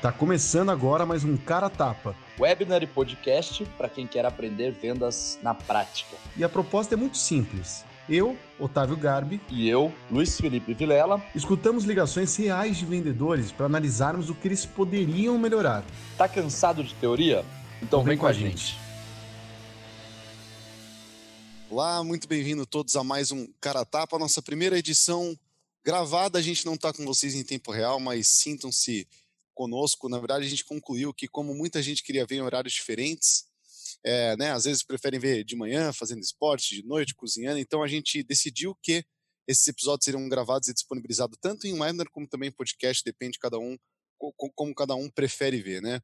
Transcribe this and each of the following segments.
Tá começando agora mais um Cara Tapa. Webinar e podcast para quem quer aprender vendas na prática. E a proposta é muito simples. Eu, Otávio Garbi, e eu, Luiz Felipe Vilela, escutamos ligações reais de vendedores para analisarmos o que eles poderiam melhorar. Tá cansado de teoria? Então, vem, vem, com a gente. gente. Olá, muito bem-vindo todos a mais um Cara Tapa, nossa primeira edição gravada. A gente não está com vocês em tempo real, mas sintam-se conosco. Na verdade, a gente concluiu que, como muita gente queria ver em horários diferentes, é, né, às vezes preferem ver de manhã, fazendo esporte, de noite, cozinhando, então a gente decidiu que esses episódios seriam gravados e disponibilizados tanto em webinar como também em podcast, depende de cada um, como cada um prefere ver, né?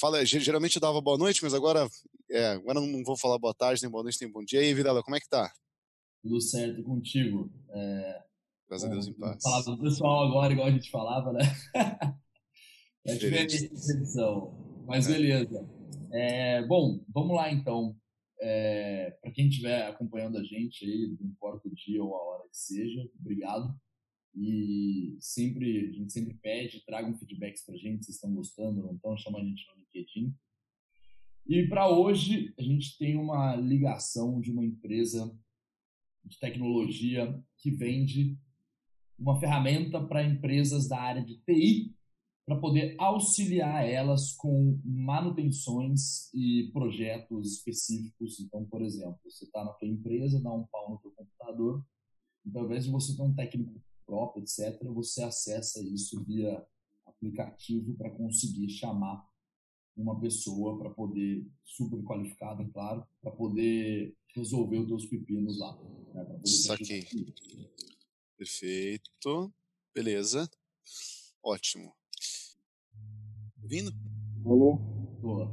Fala, geralmente eu dava boa noite, mas agora, é, agora não vou falar boa tarde, nem boa noite, nem bom dia. E aí, Vidala, como é que tá? Tudo certo contigo. É, Graças a Deus em paz. Falar do pessoal agora, igual a gente falava, né? É diferente essa edição. Mas é. beleza. É, bom, vamos lá então. É, Para quem estiver acompanhando a gente aí, não importa o dia ou a hora que seja, obrigado. E sempre, a gente sempre pede, tragam feedbacks para a gente, se estão gostando, não estão, chama a gente no LinkedIn. E para hoje, a gente tem uma ligação de uma empresa de tecnologia que vende uma ferramenta para empresas da área de TI para poder auxiliar elas com manutenções e projetos específicos. Então, por exemplo, você está na tua empresa, dá um pau no teu computador, então, ao invés de você ter um técnico próprio, etc., você acessa isso via aplicativo para conseguir chamar uma pessoa para poder, super qualificada, claro, para poder resolver os teus pepinos lá. Né, Saquei. Perfeito. Beleza. Ótimo ouvindo? Alô? Boa.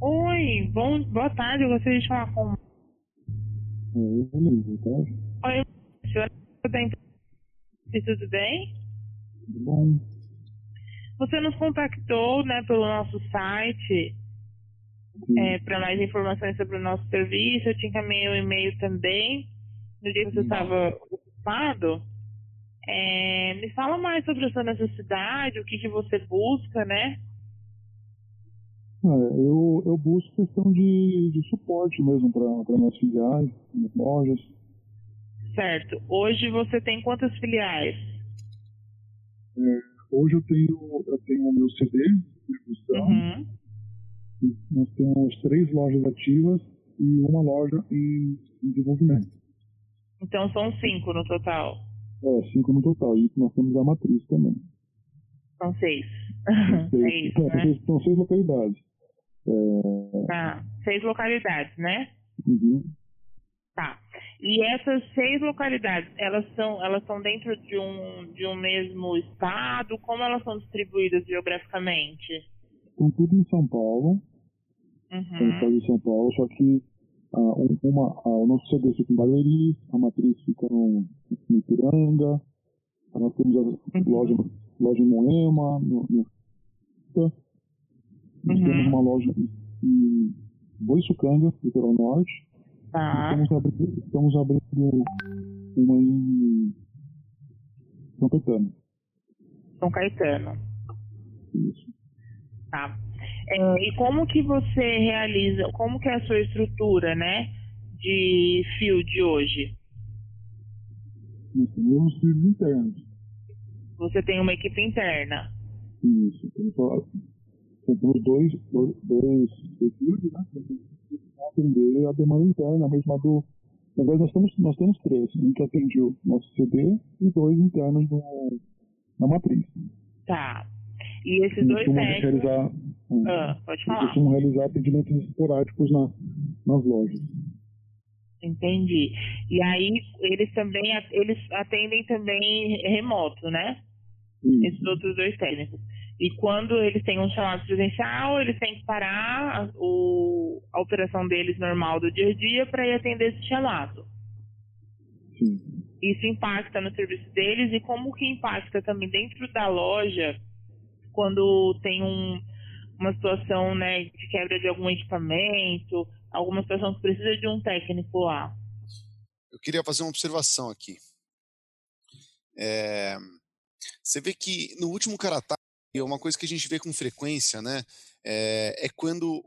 Oi, bom, boa tarde, eu gostaria de falar com. Oi, boa tarde. Oi, senhora, tudo bem? Tudo bom. Você nos contactou né, pelo nosso site é, para mais informações sobre o nosso serviço. Eu te encaminhei um e-mail também. No dia que você estava ocupado. É, me fala mais sobre a sua necessidade, o que, que você busca, né? Ah, eu, eu busco questão de, de suporte mesmo para minhas filiais, minhas lojas. Certo. Hoje você tem quantas filiais? É, hoje eu tenho eu tenho o meu CD, distribuição. Uhum. Nós temos três lojas ativas e uma loja em, em desenvolvimento. Então são cinco no total? É, cinco no total. E nós temos a matriz também. São seis. São seis, é isso, é, né? são seis localidades. É... Tá. Seis localidades, né? Uhum. Tá. E essas seis localidades, elas são, elas são dentro de um, de um mesmo estado? Como elas são distribuídas geograficamente? Estão tudo em São Paulo. Uhum. Estado de São Paulo, só que uh, uma, uh, o nosso CD fica em Barueri, a matriz fica no, no Ipiranga, nós temos a uhum. loja, loja em Moema, no, no nós uhum. temos uma loja em Boiçucanga, litoral norte. Tá. Estamos abrindo, estamos abrindo uma em São Caetano. São Caetano. Isso. Tá. É, e como que você realiza, como que é a sua estrutura, né, de field hoje? Nós temos fios internos. Você tem uma equipe interna? Isso. Temos temos dois, dois, dois fields, né? Atender a demanda interna, mesmo do. Na verdade, nós temos, nós temos três: um que atende o nosso CD e dois internos no, na matriz. Tá. E esses dois técnicos... realizar, ah, pode falar. costumam realizar atendimentos esporádicos na, nas lojas. Entendi. E aí eles também eles atendem também remoto, né? Isso. Esses outros dois técnicos. E quando eles têm um chamado presencial, eles têm que parar a, o, a operação deles normal do dia a dia para ir atender esse chamado. Sim. Isso impacta no serviço deles e como que impacta também dentro da loja quando tem um, uma situação né, de quebra de algum equipamento, alguma situação que precisa de um técnico lá. Eu queria fazer uma observação aqui. É, você vê que no último Caratá uma coisa que a gente vê com frequência, né, é, é quando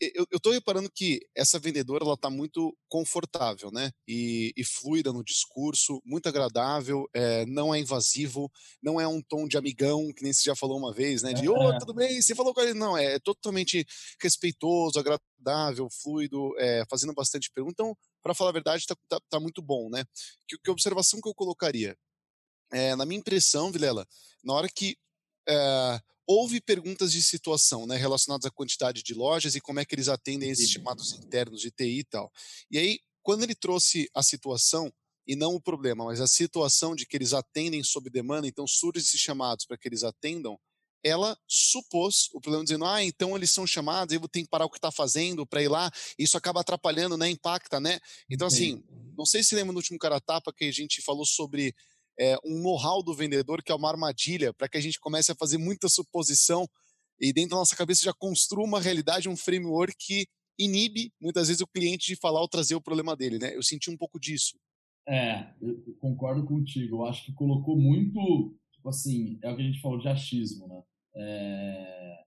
eu, estou reparando que essa vendedora ela está muito confortável, né? E, e, fluida no discurso, muito agradável, é, não é invasivo, não é um tom de amigão, que nem você já falou uma vez, né? De, ô, oh, tudo bem, você falou com ele. Não, é totalmente respeitoso, agradável, fluido, é, fazendo bastante pergunta. Então, para falar a verdade, está tá, tá, muito bom, né? Que, que observação que eu colocaria? É, na minha impressão, Vilela, na hora que é, houve perguntas de situação, né, relacionadas à quantidade de lojas e como é que eles atendem esses chamados internos de TI e tal. E aí, quando ele trouxe a situação, e não o problema, mas a situação de que eles atendem sob demanda, então surgem esses chamados para que eles atendam, ela supôs o problema dizendo, ah, então eles são chamados, eu tenho que parar o que está fazendo para ir lá, isso acaba atrapalhando, né, impacta, né? Então, assim, não sei se lembra no último cara tapa que a gente falou sobre é, um know-how do vendedor que é uma armadilha para que a gente comece a fazer muita suposição e dentro da nossa cabeça já construa uma realidade, um framework que inibe muitas vezes o cliente de falar ou trazer o problema dele, né? Eu senti um pouco disso. É, eu concordo contigo. Eu acho que colocou muito, tipo assim, é o que a gente falou de achismo, né? É...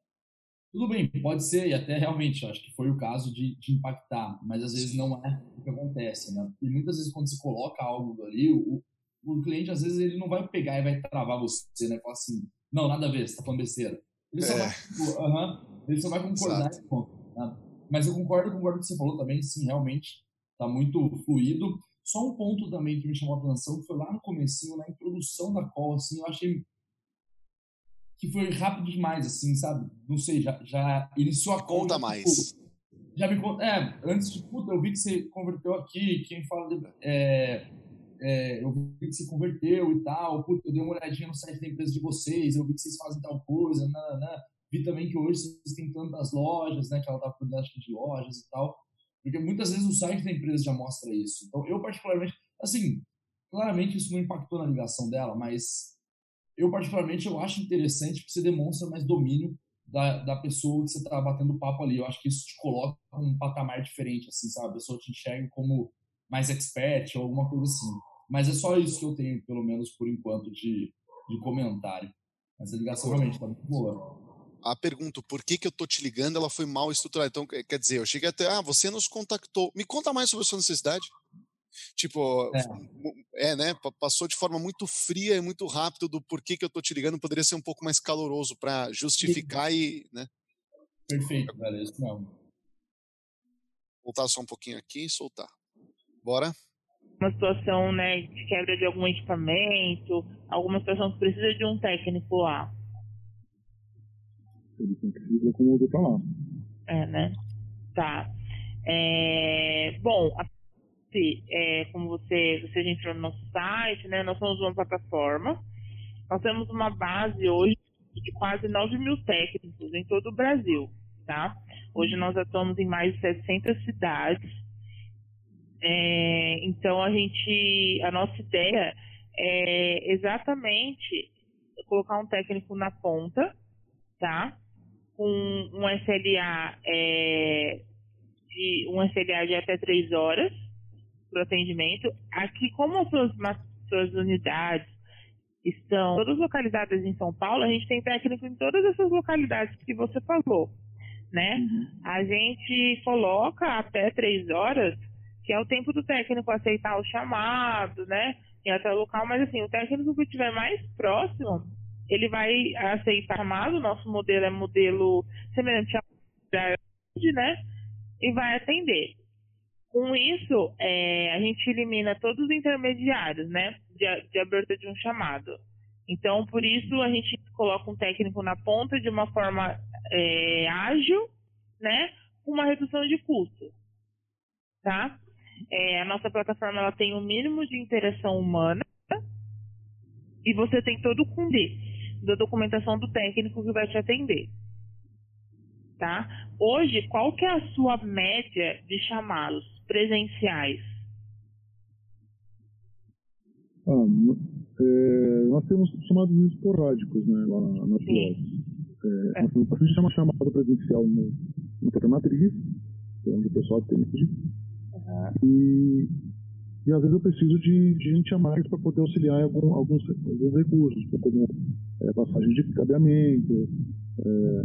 Tudo bem, pode ser, e até realmente, acho que foi o caso de, de impactar, mas às vezes não é o que acontece, né? E muitas vezes quando você coloca algo ali, o, o cliente, às vezes, ele não vai pegar e vai travar você, né? Falar assim, não, nada a ver, você tá falando besteira. Ele só, é. vai, uh -huh, ele só vai concordar né? Mas eu concordo com o que você falou também, sim, realmente tá muito fluido. Só um ponto também que me chamou a atenção, que foi lá no comecinho, na introdução da call, assim, eu achei que foi rápido demais, assim, sabe? Não sei, já, já iniciou a call. Conta mais. Tipo, já me conta. É, antes de, puta, eu vi que você converteu aqui, quem fala de, é, é, eu vi que se converteu e tal, puta, eu dei uma olhadinha no site da empresa de vocês, eu vi que vocês fazem tal coisa, né, né. vi também que hoje vocês têm tantas lojas, né, que ela dá oportunidade de lojas e tal, porque muitas vezes o site da empresa já mostra isso. Então, eu particularmente, assim, claramente isso não impactou na ligação dela, mas eu particularmente eu acho interessante porque você demonstra mais domínio da, da pessoa que você está batendo papo ali. Eu acho que isso te coloca um patamar diferente, assim, sabe? A pessoa te enxerga como mais expert ou alguma coisa assim. Mas é só isso que eu tenho, pelo menos por enquanto, de, de comentário. Mas a ligação realmente está muito boa. A pergunta, por que, que eu tô te ligando, ela foi mal estruturada. Então, quer dizer, eu cheguei até, ah, você nos contactou. Me conta mais sobre a sua necessidade. Tipo, é. é, né? Passou de forma muito fria e muito rápido do porquê que eu tô te ligando. Poderia ser um pouco mais caloroso para justificar e, né? Perfeito, velho. Isso não. Voltar só um pouquinho aqui e soltar. Bora. Uma situação, né, de quebra de algum equipamento, alguma situação que precisa de um técnico lá. Ele tem que se locomover pra lá. É, né? Tá. É, bom, se, é, como você, você já entrou no nosso site, né, nós somos uma plataforma. Nós temos uma base hoje de quase 9 mil técnicos em todo o Brasil, tá? Hoje nós atuamos em mais de 700 cidades é, então a gente, a nossa ideia é exatamente colocar um técnico na ponta, tá? Com um SLA é, de um SLA de até três horas para o atendimento. Aqui, como as suas, suas unidades estão todas localizadas em São Paulo, a gente tem técnico em todas essas localidades que você falou, né? Uhum. A gente coloca até três horas que é o tempo do técnico aceitar o chamado, né? E até o local, mas assim, o técnico que estiver mais próximo, ele vai aceitar o chamado, nosso modelo é modelo semelhante ao né? E vai atender. Com isso, é, a gente elimina todos os intermediários, né? De, de abertura de um chamado. Então, por isso, a gente coloca um técnico na ponta de uma forma é, ágil, né? Com uma redução de custo. Tá? É, a nossa plataforma ela tem o um mínimo de interação humana e você tem todo o cumprir da documentação do técnico que vai te atender. Tá? Hoje, qual que é a sua média de chamados presenciais? Ah, é, nós temos chamados esporádicos né, lá na loja. É, é. A gente chama chamada presencial no, no matriz, é onde o pessoal atende. E, e às vezes eu preciso de, de gente a mais para poder auxiliar em algum, alguns, alguns recursos, como é, passagem de cabeamento, é,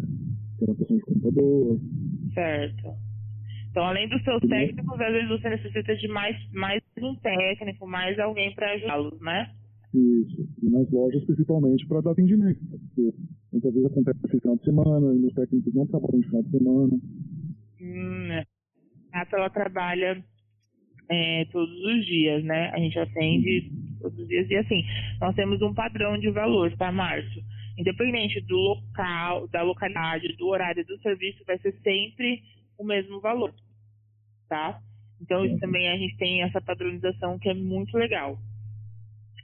de computador. Certo. Então, além dos seus técnicos, às vezes você necessita de mais, mais um técnico, mais alguém para ajudá-los, né? Isso. E nas lojas, principalmente, para dar atendimento. Porque muitas vezes acontece no final de semana, e os técnicos não trabalham no final de semana. Hum, é. a ela trabalha é, todos os dias, né? A gente atende todos os dias. E assim, nós temos um padrão de valor, tá, Márcio? Independente do local, da localidade, do horário do serviço, vai ser sempre o mesmo valor, tá? Então, isso também a gente tem essa padronização que é muito legal.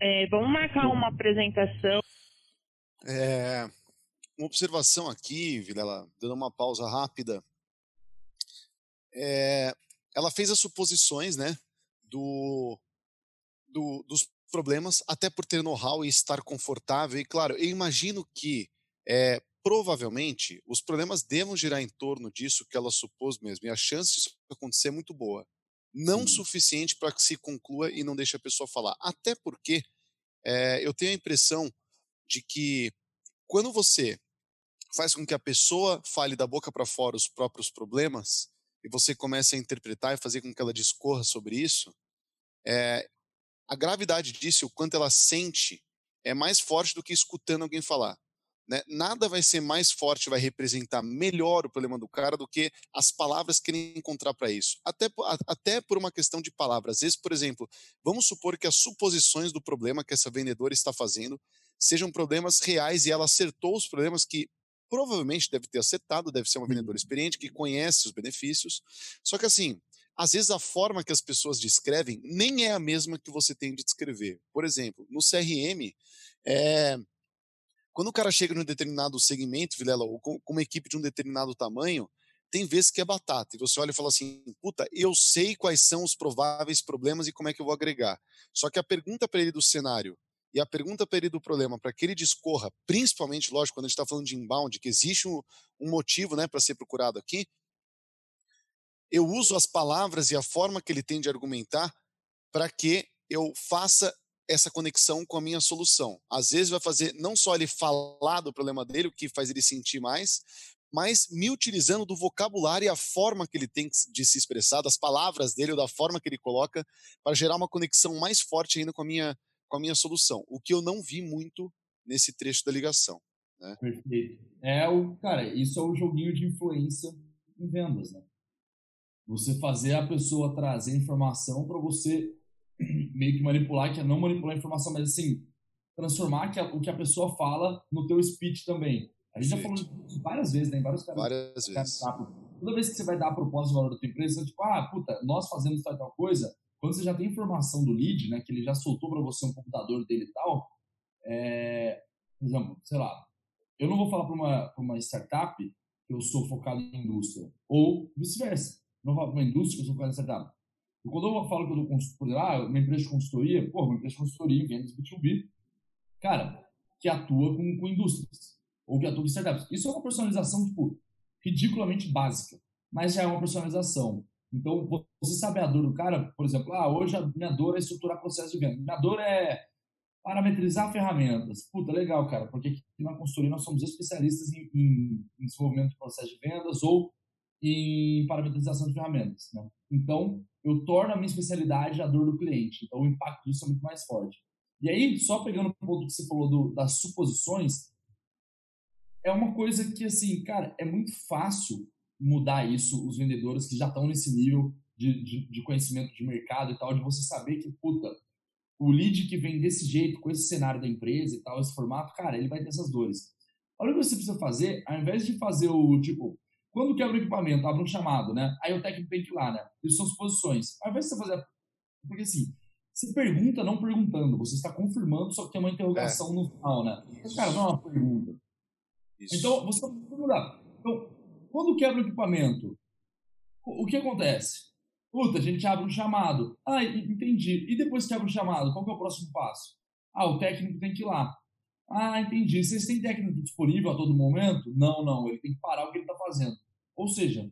É, vamos marcar uma apresentação. É, uma observação aqui, Vilela, dando uma pausa rápida. É, ela fez as suposições, né, do, do, dos problemas, até por ter know-how e estar confortável. E claro, eu imagino que é, provavelmente os problemas devam girar em torno disso que ela supôs mesmo. E a chance disso acontecer é muito boa. Não Sim. suficiente para que se conclua e não deixe a pessoa falar. Até porque é, eu tenho a impressão de que quando você faz com que a pessoa fale da boca para fora os próprios problemas, e você começa a interpretar e fazer com que ela discorra sobre isso, é, a gravidade disso, o quanto ela sente, é mais forte do que escutando alguém falar. Né? Nada vai ser mais forte, vai representar melhor o problema do cara do que as palavras que ele encontrar para isso. Até, até por uma questão de palavras. Às vezes, por exemplo, vamos supor que as suposições do problema que essa vendedora está fazendo sejam problemas reais e ela acertou os problemas que provavelmente deve ter acertado, deve ser uma vendedora uhum. experiente que conhece os benefícios. Só que assim, às vezes a forma que as pessoas descrevem nem é a mesma que você tem de descrever. Por exemplo, no CRM, é, quando o cara chega num determinado segmento, Vilela, ou com uma equipe de um determinado tamanho, tem vezes que é batata. E você olha e fala assim: puta, eu sei quais são os prováveis problemas e como é que eu vou agregar. Só que a pergunta para ele do cenário e a pergunta ele do problema, para que ele discorra, principalmente, lógico, quando a gente está falando de inbound, que existe um, um motivo né, para ser procurado aqui, eu uso as palavras e a forma que ele tem de argumentar para que eu faça essa conexão com a minha solução. Às vezes vai fazer não só ele falar do problema dele, o que faz ele sentir mais, mas me utilizando do vocabulário e a forma que ele tem de se expressar, das palavras dele ou da forma que ele coloca, para gerar uma conexão mais forte ainda com a minha com a minha solução, o que eu não vi muito nesse trecho da ligação. Né? Perfeito. É o, cara, isso é o joguinho de influência em vendas, né? Você fazer a pessoa trazer informação para você meio que manipular, que é não manipular a informação, mas assim, transformar que a, o que a pessoa fala no teu speech também. A gente já falou várias vezes, né? Em vários caras. Várias vezes. Toda vez que você vai dar a proposta de valor da tua empresa, tipo, ah, puta, nós fazemos tal, tal coisa, quando você já tem informação do lead, né, que ele já soltou para você um computador dele e tal, é, por exemplo, sei lá, eu não vou falar para uma, uma startup que eu sou focado em indústria, ou vice-versa. Não vou falar para uma indústria que eu sou focado em startup. E quando eu falo que eu dou consultoria, ah, uma empresa de consultoria, pô, uma empresa de consultoria, vendas B2B, cara, que atua com, com indústrias, ou que atua com startups. Isso é uma personalização, tipo, ridiculamente básica, mas já é uma personalização. Então, você sabe a dor do cara, por exemplo, ah, hoje a minha dor é estruturar processo de venda. Minha dor é parametrizar ferramentas. Puta, legal, cara, porque aqui na consultoria nós somos especialistas em, em, em desenvolvimento de processo de vendas ou em parametrização de ferramentas. Né? Então, eu torno a minha especialidade a dor do cliente. Então, o impacto disso é muito mais forte. E aí, só pegando o ponto que você falou do, das suposições, é uma coisa que, assim, cara, é muito fácil mudar isso, os vendedores que já estão nesse nível de, de, de, conhecimento de mercado e tal, de você saber que, puta, o lead que vem desse jeito, com esse cenário da empresa e tal, esse formato, cara, ele vai ter essas dores. Olha o que você precisa fazer, ao invés de fazer o, tipo, quando quebra o equipamento, abre um chamado, né? Aí o técnico tem que ir lá, né? Isso são suposições. Ao invés de você fazer... Porque assim, você pergunta não perguntando, você está confirmando, só que tem uma interrogação é. no final, né? Isso. Cara, não é uma pergunta. Isso. Então, você pode mudar. Então, quando quebra o equipamento, o que acontece? Puta, a gente abre um chamado. Ah, entendi. E depois que abre o chamado, qual é o próximo passo? Ah, o técnico tem que ir lá. Ah, entendi. Vocês têm técnico disponível a todo momento? Não, não. Ele tem que parar o que ele está fazendo. Ou seja,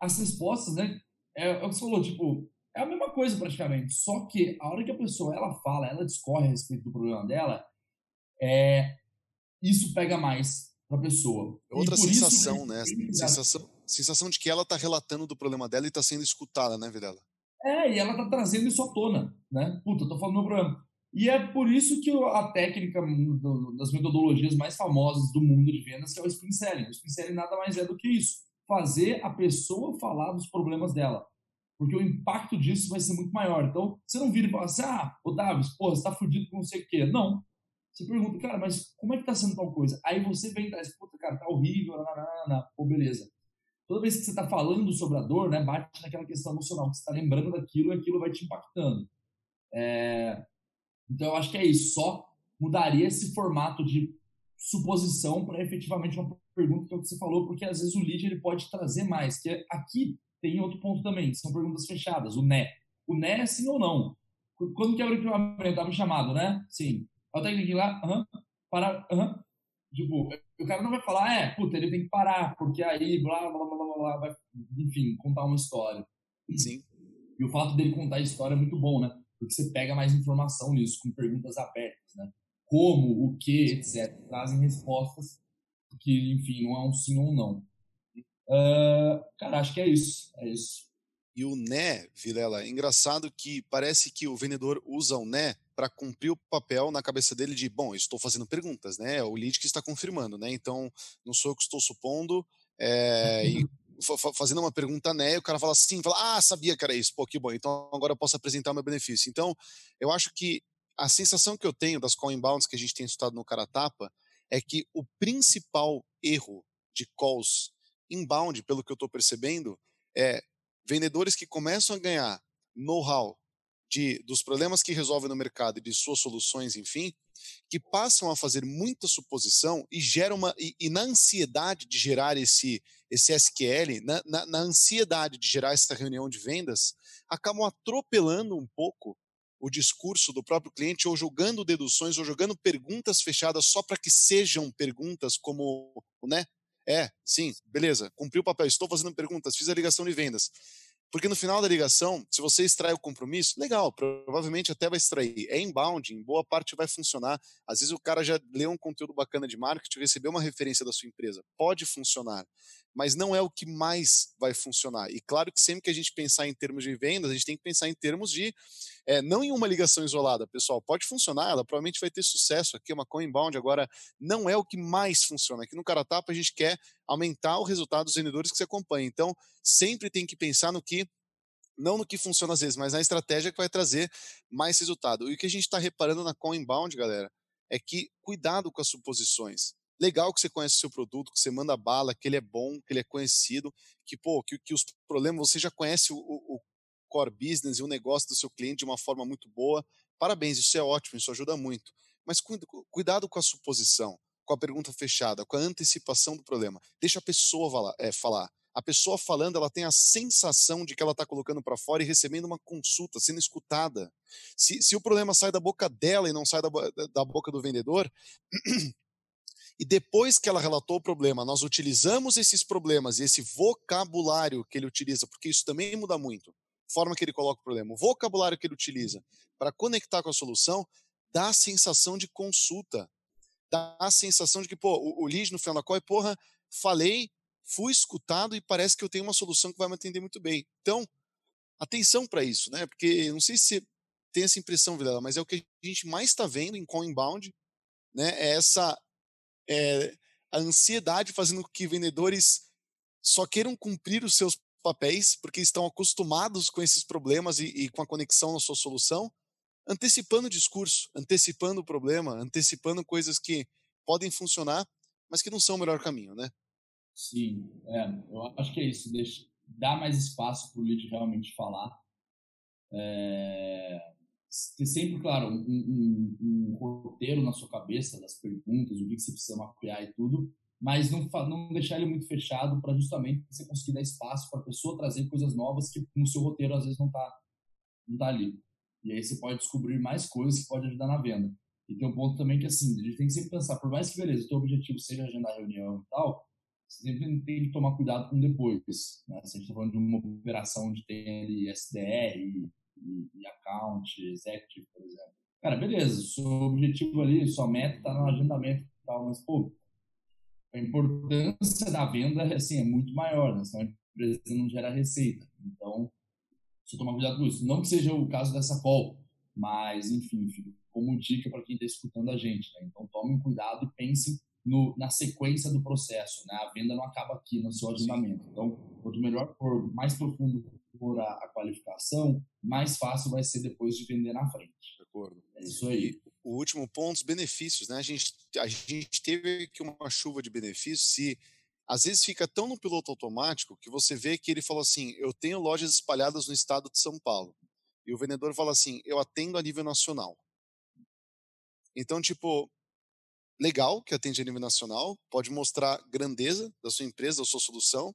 as respostas, né? É, é o que você falou, tipo, É a mesma coisa praticamente, só que a hora que a pessoa ela fala, ela discorre a respeito do problema dela, é, isso pega mais para a pessoa. Outra sensação, né? Sensação, sensação de que ela está relatando do problema dela e está sendo escutada, né, Videla? É, e ela está trazendo isso à tona, né? Puta, eu tô falando do meu problema. E é por isso que a técnica das metodologias mais famosas do mundo de vendas que é o spin selling. O spin selling nada mais é do que isso, fazer a pessoa falar dos problemas dela. Porque o impacto disso vai ser muito maior. Então, você não vira e fala assim, ah, ô Davis, pô, você tá fudido com não sei o quê. Não. Você pergunta, cara, mas como é que tá sendo tal coisa? Aí você vem traz, puta, cara, tá horrível, nanana, pô, beleza. Toda vez que você tá falando sobre a dor, né, bate naquela questão emocional, que você tá lembrando daquilo e aquilo vai te impactando. É... Então, eu acho que é isso. Só mudaria esse formato de suposição para efetivamente uma pergunta que é o que você falou, porque às vezes o lead ele pode trazer mais. Que aqui tem outro ponto também, são perguntas fechadas, o né. O né é sim ou não. Quando que abre o equipamento? Abre chamado, né? Sim. O técnico lá, aham, para, aham. Tipo, o cara não vai falar, é, puta, ele tem que parar, porque aí, blá, blá, blá, blá, blá, vai, enfim, contar uma história. Sim. E o fato dele contar a história é muito bom, né? Porque você pega mais informação nisso, com perguntas abertas, né? Como, o que, etc. Trazem respostas que, enfim, não é um sim ou não. Uh, cara, acho que é isso. É isso. E o né, Vilela, é engraçado que parece que o vendedor usa o né para cumprir o papel na cabeça dele de, bom, estou fazendo perguntas, né? O lead que está confirmando, né? Então, não sou eu que estou supondo, é, e fazendo uma pergunta né, o cara fala assim, fala, ah, sabia que era isso, pô, que bom, então agora eu posso apresentar o meu benefício. Então, eu acho que a sensação que eu tenho das call inbounds que a gente tem estudado no cara tapa é que o principal erro de calls inbound, pelo que eu estou percebendo, é vendedores que começam a ganhar know-how de, dos problemas que resolvem no mercado e de suas soluções, enfim, que passam a fazer muita suposição e geram uma e, e na ansiedade de gerar esse esse SQL, na, na, na, ansiedade de gerar essa reunião de vendas, acabam atropelando um pouco o discurso do próprio cliente ou jogando deduções ou jogando perguntas fechadas só para que sejam perguntas como, né? É, sim, beleza, cumpri o papel, estou fazendo perguntas, fiz a ligação de vendas. Porque no final da ligação, se você extrai o compromisso, legal, provavelmente até vai extrair. É inbound, em boa parte vai funcionar. Às vezes o cara já leu um conteúdo bacana de marketing, recebeu uma referência da sua empresa. Pode funcionar mas não é o que mais vai funcionar. E claro que sempre que a gente pensar em termos de vendas, a gente tem que pensar em termos de, é, não em uma ligação isolada, pessoal, pode funcionar, ela provavelmente vai ter sucesso aqui, é uma inbound, agora não é o que mais funciona. Aqui no Caratapa a gente quer aumentar o resultado dos vendedores que você acompanha. Então, sempre tem que pensar no que não no que funciona às vezes, mas na estratégia que vai trazer mais resultado. E o que a gente está reparando na inbound, galera, é que cuidado com as suposições legal que você conhece o seu produto, que você manda bala, que ele é bom, que ele é conhecido, que, pô, que, que os problemas, você já conhece o, o core business e o negócio do seu cliente de uma forma muito boa. Parabéns, isso é ótimo, isso ajuda muito. Mas cuidado com a suposição, com a pergunta fechada, com a antecipação do problema. Deixa a pessoa é, falar. A pessoa falando, ela tem a sensação de que ela está colocando para fora e recebendo uma consulta, sendo escutada. Se, se o problema sai da boca dela e não sai da, da boca do vendedor, E depois que ela relatou o problema, nós utilizamos esses problemas e esse vocabulário que ele utiliza, porque isso também muda muito, forma que ele coloca o problema, o vocabulário que ele utiliza para conectar com a solução, dá a sensação de consulta, dá a sensação de que, pô, o, o lead no final da call é, porra, falei, fui escutado e parece que eu tenho uma solução que vai me atender muito bem. Então, atenção para isso, né? Porque não sei se tem essa impressão, Vilela, mas é o que a gente mais está vendo em call inbound, né? É essa é, a ansiedade fazendo com que vendedores só queiram cumprir os seus papéis, porque estão acostumados com esses problemas e, e com a conexão na sua solução, antecipando o discurso, antecipando o problema, antecipando coisas que podem funcionar, mas que não são o melhor caminho, né? Sim, é, eu acho que é isso, deixa, dá mais espaço para o lead realmente falar. É, ter sempre, claro, um, um, um, roteiro na sua cabeça das perguntas, o que você precisa mapear e tudo, mas não, não deixar ele muito fechado para justamente você conseguir dar espaço para a pessoa trazer coisas novas que no seu roteiro às vezes não está não tá ali. E aí você pode descobrir mais coisas que pode ajudar na venda. E tem um ponto também que, assim, a gente tem que sempre pensar, por mais que, beleza, o teu objetivo seja agendar reunião e tal, você sempre tem que tomar cuidado com depois. Né? Se a gente está falando de uma operação onde tem ali SDR e, e, e account, executive, por exemplo. Cara, beleza, seu objetivo ali, sua meta está no agendamento e tal, mas, pô, a importância da venda assim, é muito maior, né? senão a empresa não gera receita. Então, você tomar cuidado com isso. Não que seja o caso dessa call, mas, enfim, fica como dica para quem está escutando a gente. Né? Então, tomem cuidado e pensem no, na sequência do processo. Né? A venda não acaba aqui no seu agendamento. Então, quanto melhor for, mais profundo for a, a qualificação, mais fácil vai ser depois de vender na frente. De acordo. É isso aí. E o último ponto, os benefícios. Né? A, gente, a gente teve aqui uma chuva de benefícios e às vezes fica tão no piloto automático que você vê que ele falou assim: eu tenho lojas espalhadas no estado de São Paulo. E o vendedor fala assim: eu atendo a nível nacional. Então, tipo, legal que atende a nível nacional, pode mostrar grandeza da sua empresa, da sua solução,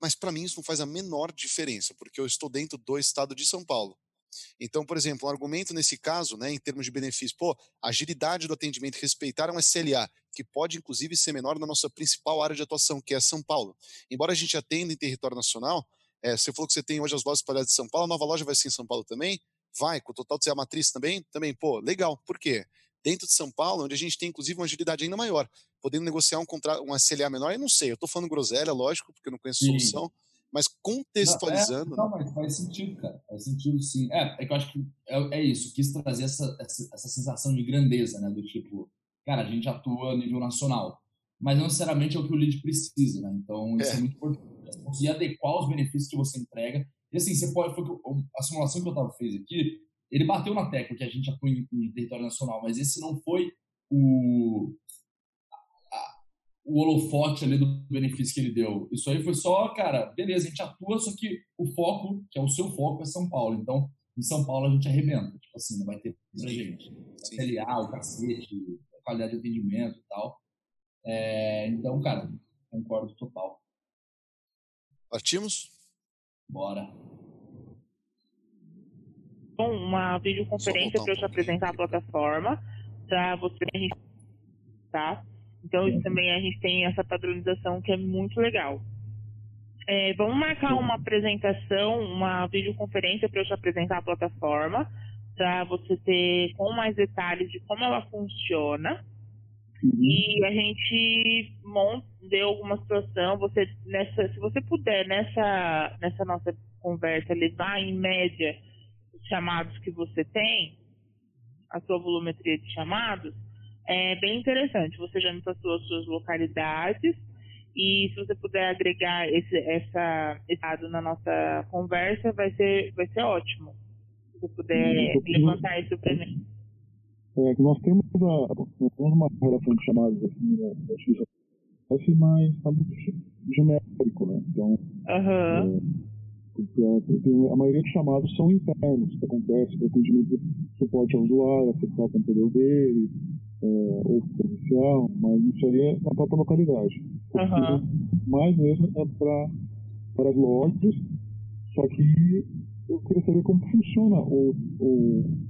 mas para mim isso não faz a menor diferença, porque eu estou dentro do estado de São Paulo. Então, por exemplo, um argumento nesse caso, né, em termos de benefício, pô, agilidade do atendimento, respeitar um SLA, que pode inclusive ser menor na nossa principal área de atuação, que é São Paulo. Embora a gente atenda em território nacional, é, você falou que você tem hoje as lojas espalhadas de São Paulo, a nova loja vai ser em São Paulo também? Vai, com o total de ser a matriz também? Também, pô, legal. Por quê? dentro de São Paulo, onde a gente tem inclusive uma agilidade ainda maior, podendo negociar um contrato, um SLA menor, eu não sei, eu estou falando groselha, lógico, porque eu não conheço sim. solução, mas contextualizando. Não, é, não, mas faz sentido, cara, faz sentido sim. É, é que eu acho que é, é isso, quis trazer essa, essa, essa, sensação de grandeza, né, do tipo, cara, a gente atua a nível nacional, mas não necessariamente é o que o lead precisa, né, então isso é, é muito importante, conseguir adequar os benefícios que você entrega, e assim, você pode, foi a simulação que eu tava fez aqui, ele bateu na tecla que a gente atua em, em território nacional, mas esse não foi o, o holofote ali do benefício que ele deu. Isso aí foi só, cara, beleza, a gente atua, só que o foco, que é o seu foco, é São Paulo. Então, em São Paulo a gente arrebenta. Tipo assim, não vai ter pra gente. LA, o cacete, a qualidade de atendimento e tal. É, então, cara, concordo total. Partimos? Bora uma videoconferência para eu te apresentar a plataforma, para você tá? Então, isso também a gente tem essa padronização que é muito legal. É, vamos marcar uma apresentação, uma videoconferência para eu te apresentar a plataforma, para você ter com mais detalhes de como ela funciona. Uhum. E a gente monta, deu alguma situação, você nessa, se você puder nessa nessa nossa conversa levar em média chamados que você tem, a sua volumetria de chamados, é bem interessante. Você já me passou as suas localidades e se você puder agregar esse, essa, esse dado na nossa conversa, vai ser, vai ser ótimo. Se você puder Sim, levantar isso para mim. É, nós temos, a, nós temos uma relação de chamadas assim, né, assim mais tá muito genérico, né? Então, uhum. é, a maioria dos chamados são internos, que acontece para atendimento de suporte ao usuário, acessar o computador dele, é, ou presencial, mas isso aí é na própria localidade. Uhum. Mais mesmo é para para as lojas, só que eu queria saber como funciona o, o,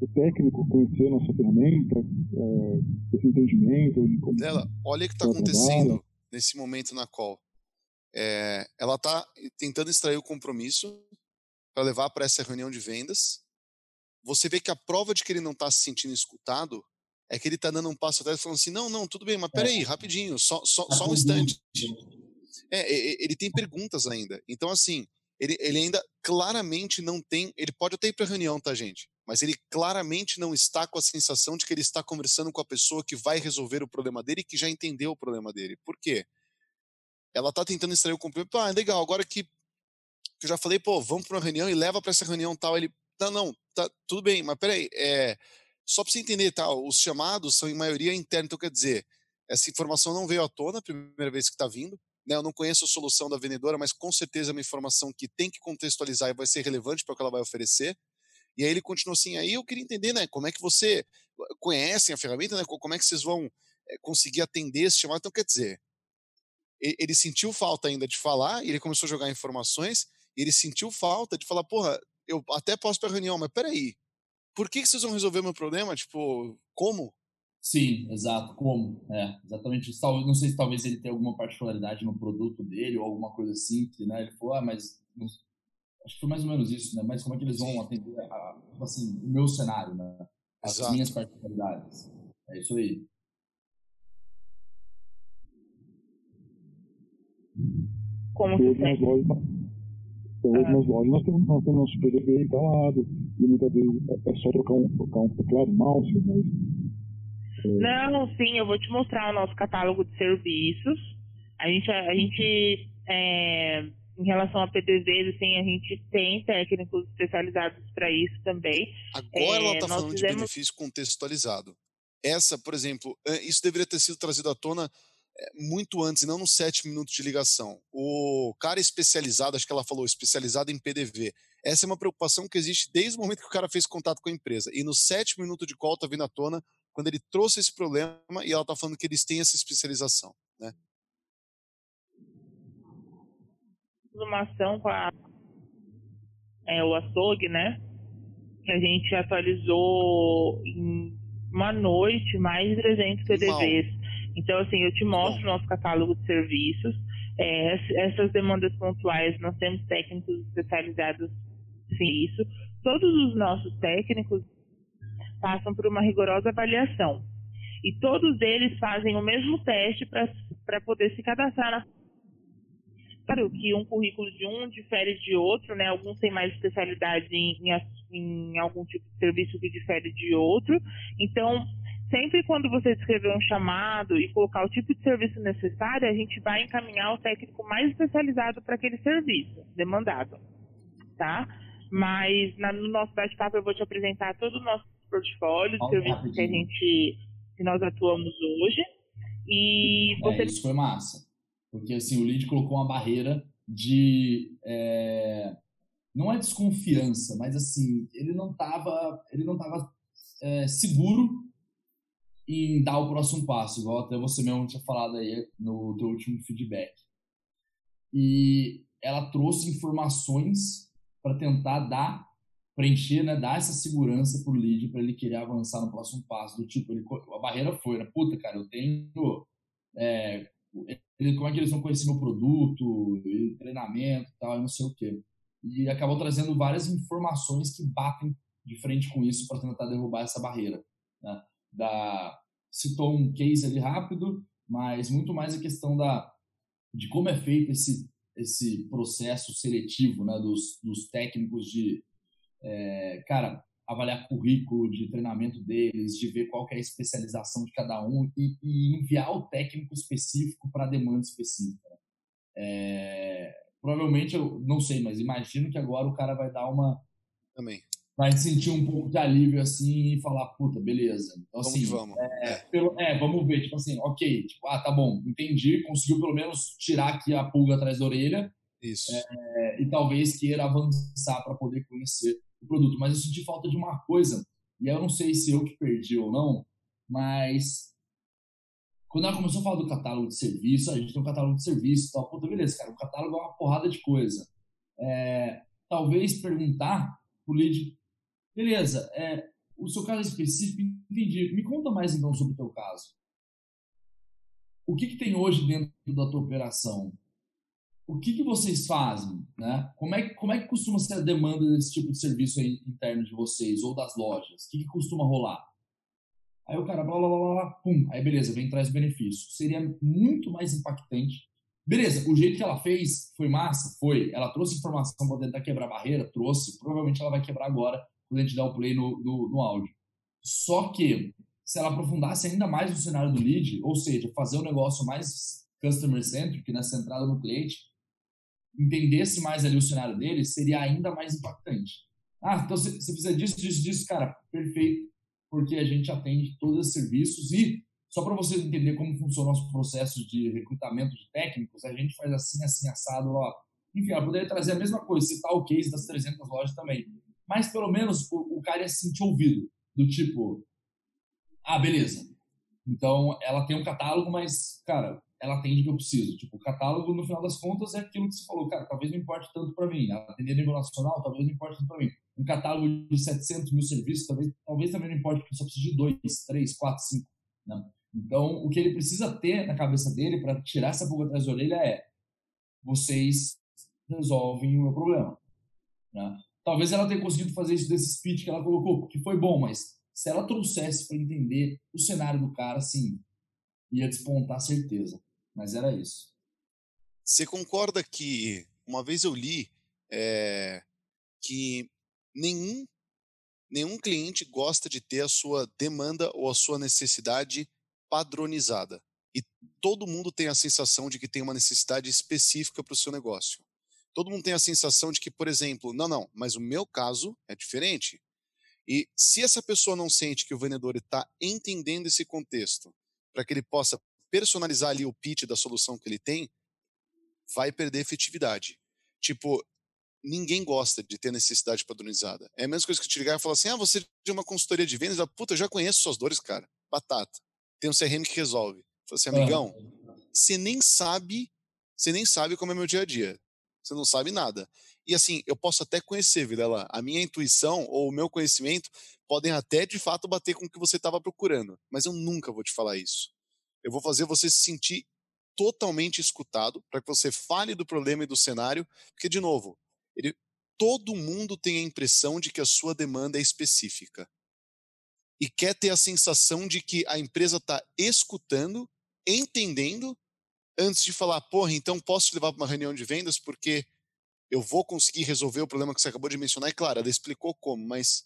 o técnico conhecer nossa ferramenta, é, esse entendimento. De como Dela, olha o que está acontecendo nesse momento na call. É, ela está tentando extrair o compromisso para levar para essa reunião de vendas. Você vê que a prova de que ele não está se sentindo escutado é que ele está dando um passo atrás falando assim, não, não, tudo bem, mas peraí, é. rapidinho, só, só, só um instante. É, ele tem perguntas ainda. Então, assim, ele, ele ainda claramente não tem. Ele pode até ir para a reunião, tá, gente? Mas ele claramente não está com a sensação de que ele está conversando com a pessoa que vai resolver o problema dele e que já entendeu o problema dele. Por quê? ela tá tentando extrair o cumprimento. Ah, legal, agora que, que eu já falei, pô, vamos para uma reunião e leva para essa reunião tal. Ele, não, não, tá tudo bem, mas peraí, é, só para você entender, tá, os chamados são em maioria internos, então quer dizer, essa informação não veio à tona primeira vez que está vindo. Né, eu não conheço a solução da vendedora, mas com certeza é uma informação que tem que contextualizar e vai ser relevante para o que ela vai oferecer. E aí ele continuou assim, aí eu queria entender, né, como é que você conhece a ferramenta, né, como é que vocês vão é, conseguir atender esse chamado. Então, quer dizer, ele sentiu falta ainda de falar, ele começou a jogar informações, ele sentiu falta de falar, porra, eu até posso para reunião, mas peraí, por que, que vocês vão resolver meu problema? Tipo, como? Sim, exato. Como? É, exatamente. Talvez, não sei se talvez ele tenha alguma particularidade no produto dele ou alguma coisa assim, que né, ele falou, ah, mas acho que foi mais ou menos isso, né? Mas como é que eles vão atender a, tipo assim, o meu cenário, né? As exato. minhas particularidades. É isso aí. Como que nas lojas, todas nas lojas nós temos, nós temos nosso PDV instalado, e muitas vezes é, é só trocar um, trocar um teclado, mouse, mas não, sim, eu vou te mostrar o nosso catálogo de serviços. A gente, a gente é, em relação a PDVs, assim, a gente tem técnicos especializados para isso também. Agora é, ela está falando fizemos... de benefício contextualizado. Essa, por exemplo, isso deveria ter sido trazido à tona é, muito antes, não nos sete minutos de ligação. O cara especializado, acho que ela falou, especializado em PDV. Essa é uma preocupação que existe desde o momento que o cara fez contato com a empresa. E nos sete minutos de call está vindo à tona quando ele trouxe esse problema e ela está falando que eles têm essa especialização, né? Uma ação com a, é, o açougue, né? Que a gente atualizou em uma noite mais de 300 PDVs. Então, assim, eu te mostro o nosso catálogo de serviços. É, essas demandas pontuais, nós temos técnicos especializados em isso. Todos os nossos técnicos passam por uma rigorosa avaliação. E todos eles fazem o mesmo teste para poder se cadastrar na Claro que um currículo de um difere de outro, né? Alguns têm mais especialidade em, em, em, algum tipo de serviço que difere de outro. Então, sempre quando você escrever um chamado e colocar o tipo de serviço necessário, a gente vai encaminhar o técnico mais especializado para aquele serviço demandado, tá? Mas na, no nosso bate-papo eu vou te apresentar todo o nosso portfólio de serviços que a gente que nós atuamos hoje. E é, você... É, isso foi massa. Porque assim, o lead colocou uma barreira de. É... Não é desconfiança, mas assim, ele não estava ele não tava, é, seguro em dar o próximo passo, igual até você mesmo tinha falado aí no teu último feedback. E ela trouxe informações para tentar dar preencher, né, dar essa segurança pro lead para ele querer avançar no próximo passo. Do tipo, ele, a barreira foi, né? Puta, cara, eu tenho. É, como é que eles vão conhecer meu produto, treinamento e tal, não sei o quê. E acabou trazendo várias informações que batem de frente com isso para tentar derrubar essa barreira. Né? Da, citou um case ali rápido, mas muito mais a questão da, de como é feito esse, esse processo seletivo né, dos, dos técnicos de é, cara, avaliar currículo de treinamento deles, de ver qual é a especialização de cada um e, e enviar o técnico específico para a demanda específica. É, provavelmente, eu não sei, mas imagino que agora o cara vai dar uma... Também. Vai sentir um pouco de alívio assim e falar, puta, beleza. Então, vamos assim, vamos. É, é. Pelo, é, vamos ver. Tipo assim, ok, tipo, ah, tá bom, entendi, conseguiu pelo menos tirar aqui a pulga atrás da orelha. Isso. É, e talvez queira avançar para poder conhecer o produto, mas eu senti falta de uma coisa, e eu não sei se eu que perdi ou não, mas quando ela começou a falar do catálogo de serviço, a gente tem um catálogo de serviço e tal, puta, beleza, cara, o catálogo é uma porrada de coisa. É, talvez perguntar pro lead, beleza, é, o seu caso específico, entendi, me conta mais então sobre o teu caso. O que, que tem hoje dentro da tua operação? o que, que vocês fazem? Né? Como, é, como é que costuma ser a demanda desse tipo de serviço aí interno de vocês ou das lojas? O que, que costuma rolar? Aí o cara, blá, blá, blá, blá, pum, aí beleza, vem traz benefício. Seria muito mais impactante. Beleza, o jeito que ela fez foi massa? Foi. Ela trouxe informação para tentar quebrar a barreira? Trouxe. Provavelmente ela vai quebrar agora quando a gente der o play no, no, no áudio. Só que, se ela aprofundasse ainda mais no cenário do lead, ou seja, fazer um negócio mais customer-centric, né, centrado no cliente, entendesse mais ali o cenário dele, seria ainda mais impactante. Ah, então você fizer disso, disso, disso, cara, perfeito, porque a gente atende todos os serviços e só para vocês entenderem como funciona o nosso processo de recrutamento de técnicos, a gente faz assim, assim, assado, ó. Enfim, eu poderia trazer a mesma coisa, citar o case das 300 lojas também. Mas pelo menos o, o cara ia se sentir ouvido, do tipo, ah, beleza. Então ela tem um catálogo, mas, cara, ela atende o que eu preciso. Tipo, o catálogo, no final das contas, é aquilo que você falou, cara, talvez não importe tanto para mim. Atender a nível nacional, talvez não importe tanto para mim. Um catálogo de 700 mil serviços, talvez, talvez também não importe, porque eu só preciso de dois, três, quatro, cinco. Né? Então, o que ele precisa ter na cabeça dele para tirar essa pulga atrás da orelha é: vocês resolvem o meu problema. Né? Talvez ela tenha conseguido fazer isso desse speech que ela colocou, que foi bom, mas se ela trouxesse para entender o cenário do cara, sim, ia despontar certeza. Mas era isso. Você concorda que uma vez eu li é, que nenhum nenhum cliente gosta de ter a sua demanda ou a sua necessidade padronizada. E todo mundo tem a sensação de que tem uma necessidade específica para o seu negócio. Todo mundo tem a sensação de que, por exemplo, não, não, mas o meu caso é diferente. E se essa pessoa não sente que o vendedor está entendendo esse contexto, para que ele possa personalizar ali o pitch da solução que ele tem, vai perder efetividade. Tipo, ninguém gosta de ter necessidade padronizada. É a mesma coisa que te ligar e falar assim: ah, você é uma consultoria de vendas, puta, eu já conheço suas dores, cara. Batata. Tem um CRM que resolve. Fala assim, amigão, você nem sabe, você nem sabe como é meu dia a dia. Você não sabe nada. E assim, eu posso até conhecer, Vilela, a minha intuição ou o meu conhecimento podem até de fato bater com o que você estava procurando, mas eu nunca vou te falar isso. Eu vou fazer você se sentir totalmente escutado para que você fale do problema e do cenário, porque de novo, ele, todo mundo tem a impressão de que a sua demanda é específica. E quer ter a sensação de que a empresa está escutando, entendendo, antes de falar, porra, então posso te levar para uma reunião de vendas porque eu vou conseguir resolver o problema que você acabou de mencionar. E claro, ela explicou como, mas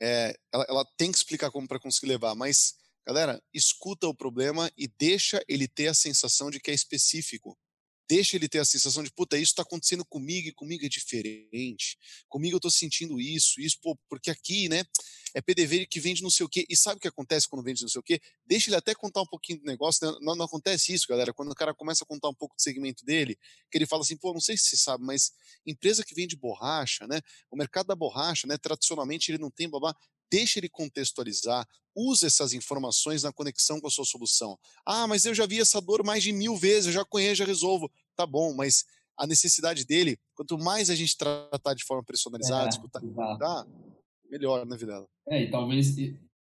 é, ela, ela tem que explicar como para conseguir levar. Mas, galera, escuta o problema e deixa ele ter a sensação de que é específico deixa ele ter a sensação de, puta, isso está acontecendo comigo e comigo é diferente. Comigo eu estou sentindo isso, isso, pô, porque aqui, né, é PDV que vende não sei o quê. E sabe o que acontece quando vende não sei o quê? Deixa ele até contar um pouquinho do negócio. Né? Não, não, acontece isso, galera. Quando o cara começa a contar um pouco do segmento dele, que ele fala assim, pô, não sei se você sabe, mas empresa que vende borracha, né, o mercado da borracha, né, tradicionalmente ele não tem babá deixa ele contextualizar, usa essas informações na conexão com a sua solução. Ah, mas eu já vi essa dor mais de mil vezes, eu já conheço, já resolvo. Tá bom, mas a necessidade dele, quanto mais a gente tratar de forma personalizada, é, escutar, tá, melhor, né, Videla? É, e talvez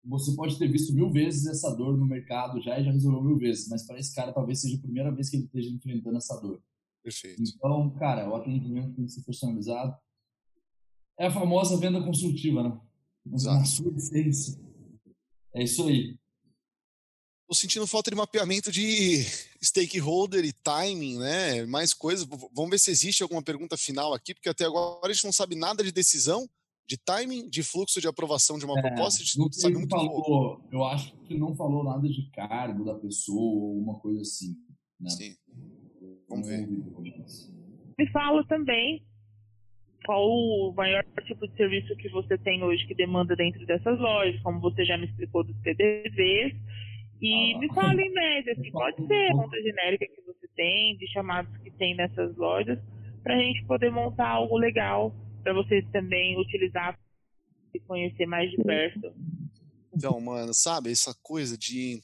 você pode ter visto mil vezes essa dor no mercado já e já resolveu mil vezes, mas para esse cara talvez seja a primeira vez que ele esteja enfrentando essa dor. Perfeito. Então, cara, o atendimento tem que ser personalizado. É a famosa venda consultiva, né? Exato. na sua essência. É isso aí. Tô sentindo falta de mapeamento de stakeholder e timing, né? Mais coisas. Vamos ver se existe alguma pergunta final aqui, porque até agora a gente não sabe nada de decisão, de timing, de fluxo de aprovação de uma é, proposta. A gente não sabe muito falou, pouco. Eu acho que não falou nada de cargo da pessoa ou uma coisa assim. Né? Sim. Vamos ver. Me fala também qual o maior tipo de serviço que você tem hoje que demanda dentro dessas lojas, como você já me explicou dos PDVs. E ah, me fala em média, assim, pode ser a conta genérica que você tem, de chamados que tem nessas lojas, para a gente poder montar algo legal para vocês também utilizar e conhecer mais de perto. Então, mano, sabe, essa coisa de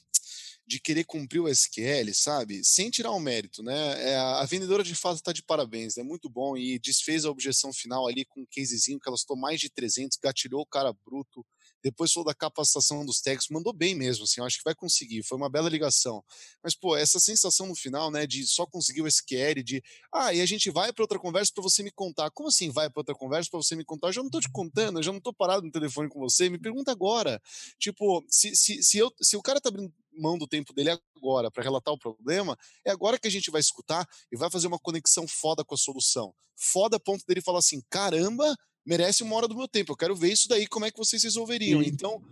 de querer cumprir o SQL, sabe? Sem tirar o mérito, né? É, a vendedora de fato está de parabéns, é né? muito bom e desfez a objeção final ali com um casezinho que ela estou mais de 300, gatilhou o cara bruto, depois falou da capacitação dos técnicos, mandou bem mesmo, assim, acho que vai conseguir, foi uma bela ligação. Mas, pô, essa sensação no final, né, de só conseguir o SQL, de, ah, e a gente vai para outra conversa para você me contar. Como assim vai para outra conversa para você me contar? Eu já não tô te contando, eu já não tô parado no telefone com você, me pergunta agora. Tipo, se, se, se, eu, se o cara tá abrindo mão do tempo dele agora para relatar o problema, é agora que a gente vai escutar e vai fazer uma conexão foda com a solução. Foda ponto dele falar assim: caramba, merece uma hora do meu tempo. Eu quero ver isso daí, como é que vocês resolveriam. Sim. Então,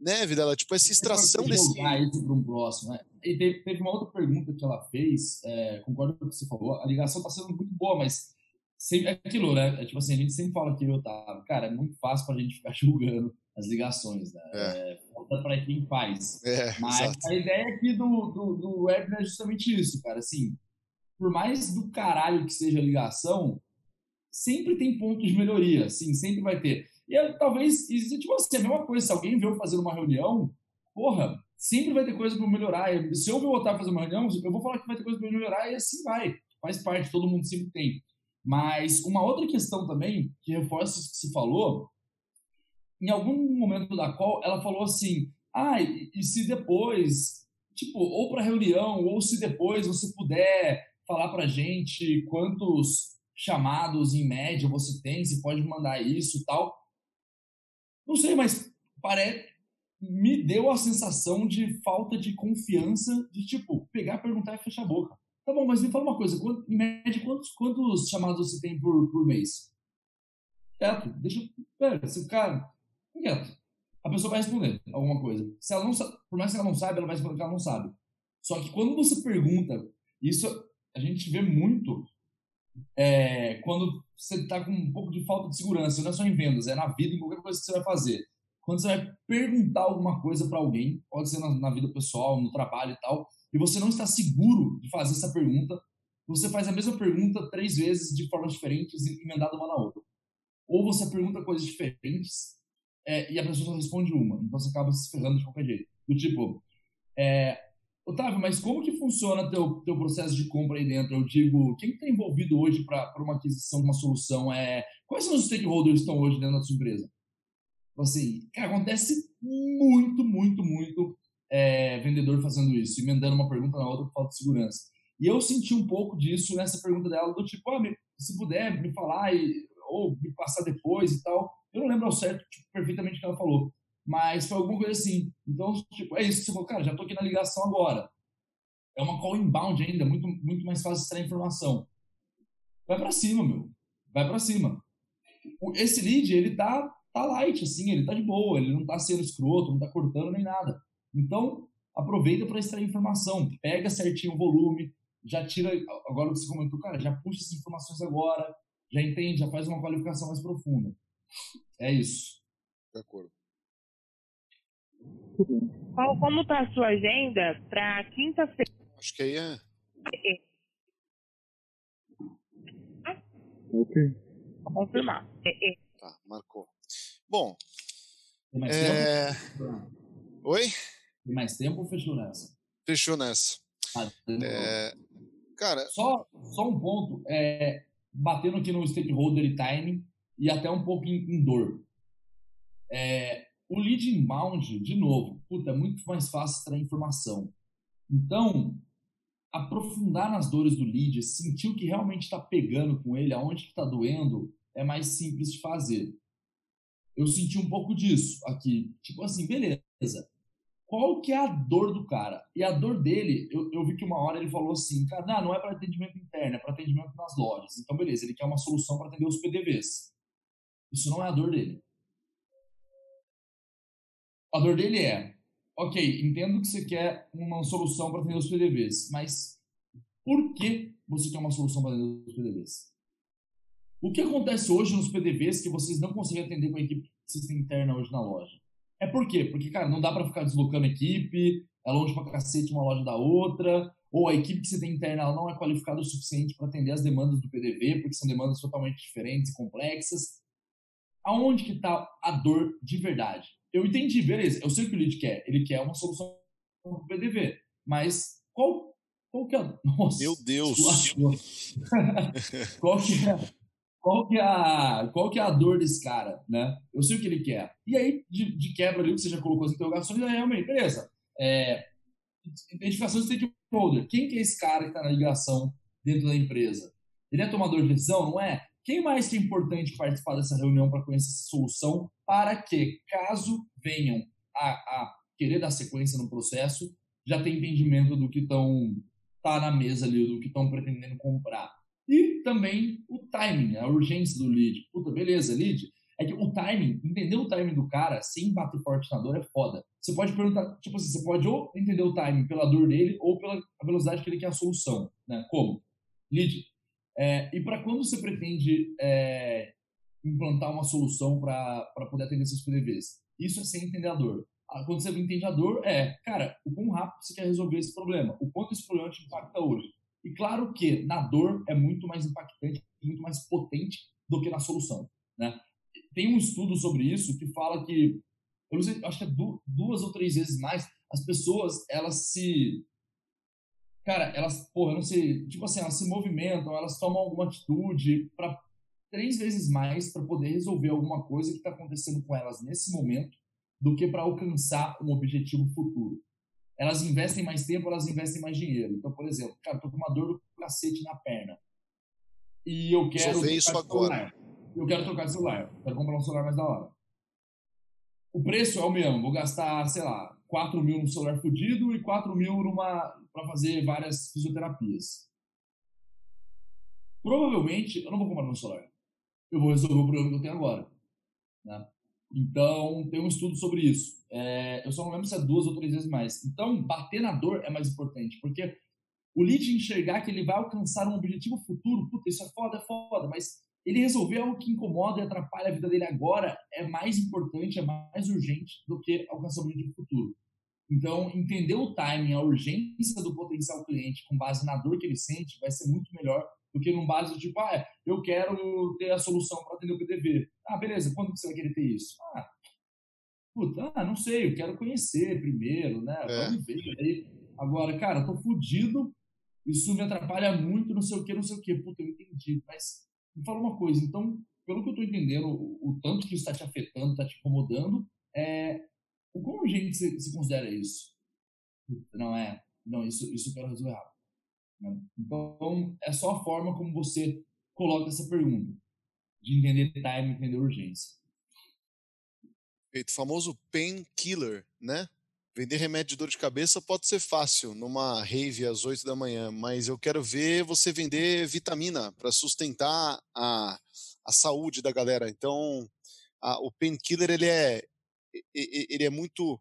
né, Videla, tipo, essa extração desse. Isso para um próximo, né? E teve, teve, uma outra pergunta que ela fez, é, concordo com o que você falou, a ligação está sendo muito boa, mas sempre, é aquilo, né? É, tipo assim, a gente sempre fala aqui, Otávio, cara, é muito fácil para a gente ficar julgando as ligações, né? É. É, falta para quem faz. É, mas exato. a ideia aqui do, do, do webinar é justamente isso, cara. Assim, por mais do caralho que seja a ligação, sempre tem pontos de melhoria, sim, sempre vai ter. E eu, talvez, tipo assim, a mesma coisa, se alguém veio fazer uma reunião, porra, sempre vai ter coisa para melhorar. Se eu ver o Otávio fazer uma reunião, eu vou falar que vai ter coisa para melhorar e assim vai. Faz parte, todo mundo sempre tem. Mas uma outra questão também, que reforça isso que se falou, em algum momento da qual ela falou assim: Ah, e, e se depois, tipo, ou para reunião, ou se depois você puder falar para gente quantos chamados em média você tem, se pode mandar isso tal. Não sei, mas parece, me deu a sensação de falta de confiança, de tipo, pegar, perguntar e fechar a boca. Tá bom, mas me fala uma coisa, em média, quantos, quantos chamados você tem por, por mês? Quieto, deixa. Pera, cara. Quieto. A pessoa vai responder alguma coisa. Se ela não sabe, por mais que ela não saiba, ela vai responder que ela não sabe. Só que quando você pergunta, isso a gente vê muito é, quando você está com um pouco de falta de segurança, não é só em vendas, é na vida, em qualquer coisa que você vai fazer. Quando você vai perguntar alguma coisa para alguém, pode ser na, na, vida pessoal, no trabalho e tal, e você não está seguro de fazer essa pergunta, você faz a mesma pergunta três vezes de formas diferentes emendada uma na outra. Ou você pergunta coisas diferentes é, e a pessoa só responde uma, então você acaba se ferrando de qualquer jeito. Do tipo, é, Otávio, mas como que funciona teu teu processo de compra aí dentro? Eu digo, quem está envolvido hoje para uma aquisição, uma solução? É, quais são os stakeholders que estão hoje dentro da sua empresa? Assim, cara, acontece muito, muito, muito é, vendedor fazendo isso, emendando uma pergunta na outra por falta de segurança. E eu senti um pouco disso nessa pergunta dela, do tipo, ah, se puder me falar e, ou me passar depois e tal. Eu não lembro ao certo tipo, perfeitamente o que ela falou mas foi alguma coisa assim. Então, tipo, é isso. Você falou, cara, já tô aqui na ligação agora. É uma call inbound ainda, muito, muito mais fácil extrair informação. Vai para cima, meu. Vai para cima. Esse lead, ele tá, tá light, assim, ele tá de boa, ele não tá sendo escroto, não tá cortando nem nada. Então, aproveita para extrair informação. Pega certinho o volume, já tira, agora que você comentou, cara, já puxa essas informações agora, já entende, já faz uma qualificação mais profunda. É isso. De acordo. Qual, como está a sua agenda para quinta-feira? Acho que aí é. Ok. Vou confirmar. Tá, marcou. Bom. Tem mais é... tempo? Oi? Tem mais tempo ou fechou nessa? Fechou nessa. Ah, é... Cara. Só, só um ponto. É, batendo aqui no stakeholder e time e até um pouco em, em dor. É, o lead inbound, de novo, puta, é muito mais fácil extrair informação. Então, aprofundar nas dores do lead, sentir o que realmente está pegando com ele, aonde está doendo, é mais simples de fazer. Eu senti um pouco disso aqui. Tipo assim, beleza. Qual que é a dor do cara? E a dor dele, eu, eu vi que uma hora ele falou assim, cara, não, é para atendimento interno, é para atendimento nas lojas. Então, beleza, ele quer uma solução para atender os PDVs. Isso não é a dor dele. A dor dele é, ok, entendo que você quer uma solução para atender os PDVs, mas por que você quer uma solução para atender os PDVs? O que acontece hoje nos PDVs que vocês não conseguem atender com a equipe sistema interna hoje na loja? É por quê? Porque, cara, não dá para ficar deslocando a equipe, é longe pra cacete uma loja da outra, ou a equipe que você tem interna ela não é qualificada o suficiente para atender as demandas do PDV, porque são demandas totalmente diferentes e complexas. Aonde que está a dor de verdade? Eu entendi, beleza, eu sei o que o lead quer. Ele quer uma solução para o PDV. Mas qual, qual que é a... Nossa, Meu Deus! qual que é... Qual que, é a, qual que é a dor desse cara, né? Eu sei o que ele quer. E aí, de, de quebra ali, que você já colocou as interrogações, aí realmente, beleza. É, identificação de stakeholder. Quem que é esse cara que está na ligação dentro da empresa? Ele é tomador de decisão, não é? Quem mais é importante participar dessa reunião para conhecer essa solução para que, caso venham a, a querer dar sequência no processo, já tem entendimento do que estão tá na mesa ali, do que estão pretendendo comprar. E também o timing, a urgência do lead. Puta, beleza, lead. É que o timing, entender o timing do cara sem bater forte na dor é foda. Você pode perguntar, tipo assim, você pode ou entender o timing pela dor dele ou pela velocidade que ele quer a solução, né? Como? Lead, é, e para quando você pretende é, implantar uma solução para poder atender seus PDVs? Isso é sem entender a dor. Ah, quando você entende a dor, é, cara, o quão rápido você quer resolver esse problema, o quanto esse problema te impacta hoje. E claro que na dor é muito mais impactante, muito mais potente do que na solução. Né? Tem um estudo sobre isso que fala que, eu não sei, acho que é duas ou três vezes mais, as pessoas elas se cara, elas, porra, eu não sei, tipo assim, elas se movimentam, elas tomam alguma atitude para três vezes mais para poder resolver alguma coisa que está acontecendo com elas nesse momento do que para alcançar um objetivo futuro. Elas investem mais tempo, elas investem mais dinheiro. Então, por exemplo, cara, tô com uma dor do cacete na perna. E eu quero. Resolver isso agora. Eu quero trocar de celular. Quero comprar um celular mais da hora. O preço é o mesmo. Vou gastar, sei lá, 4 mil no celular fudido e 4 mil para fazer várias fisioterapias. Provavelmente eu não vou comprar meu celular. Eu vou resolver o problema que eu tenho agora. Né? Então, tem um estudo sobre isso. É, eu só não lembro se é duas ou três vezes mais. Então, bater na dor é mais importante, porque o lead enxergar que ele vai alcançar um objetivo futuro, puta, isso é foda, é foda, mas ele resolver algo que incomoda e atrapalha a vida dele agora é mais importante, é mais urgente do que alcançar o objetivo futuro. Então, entender o timing, a urgência do potencial cliente com base na dor que ele sente vai ser muito melhor do que num base do tipo, ah, eu quero ter a solução para atender o PDV. Ah, beleza, quando você vai querer ter isso? Ah, puta, ah, não sei, eu quero conhecer primeiro, né? É. Vamos ver. Aí, agora, cara, tô fudido, isso me atrapalha muito, não sei o que, não sei o que. Puta, eu entendi. Mas me fala uma coisa, então, pelo que eu tô entendendo, o, o tanto que isso está te afetando, está te incomodando, é, o quão urgente você considera isso? Não é, não, isso, isso eu quero resolver rápido. Né? Então, é só a forma como você coloca essa pergunta, de entender time, entender urgência. Feito famoso painkiller, né? Vender remédio de dor de cabeça pode ser fácil numa rave às 8 da manhã, mas eu quero ver você vender vitamina para sustentar a, a saúde da galera. Então, a, o painkiller ele é ele é muito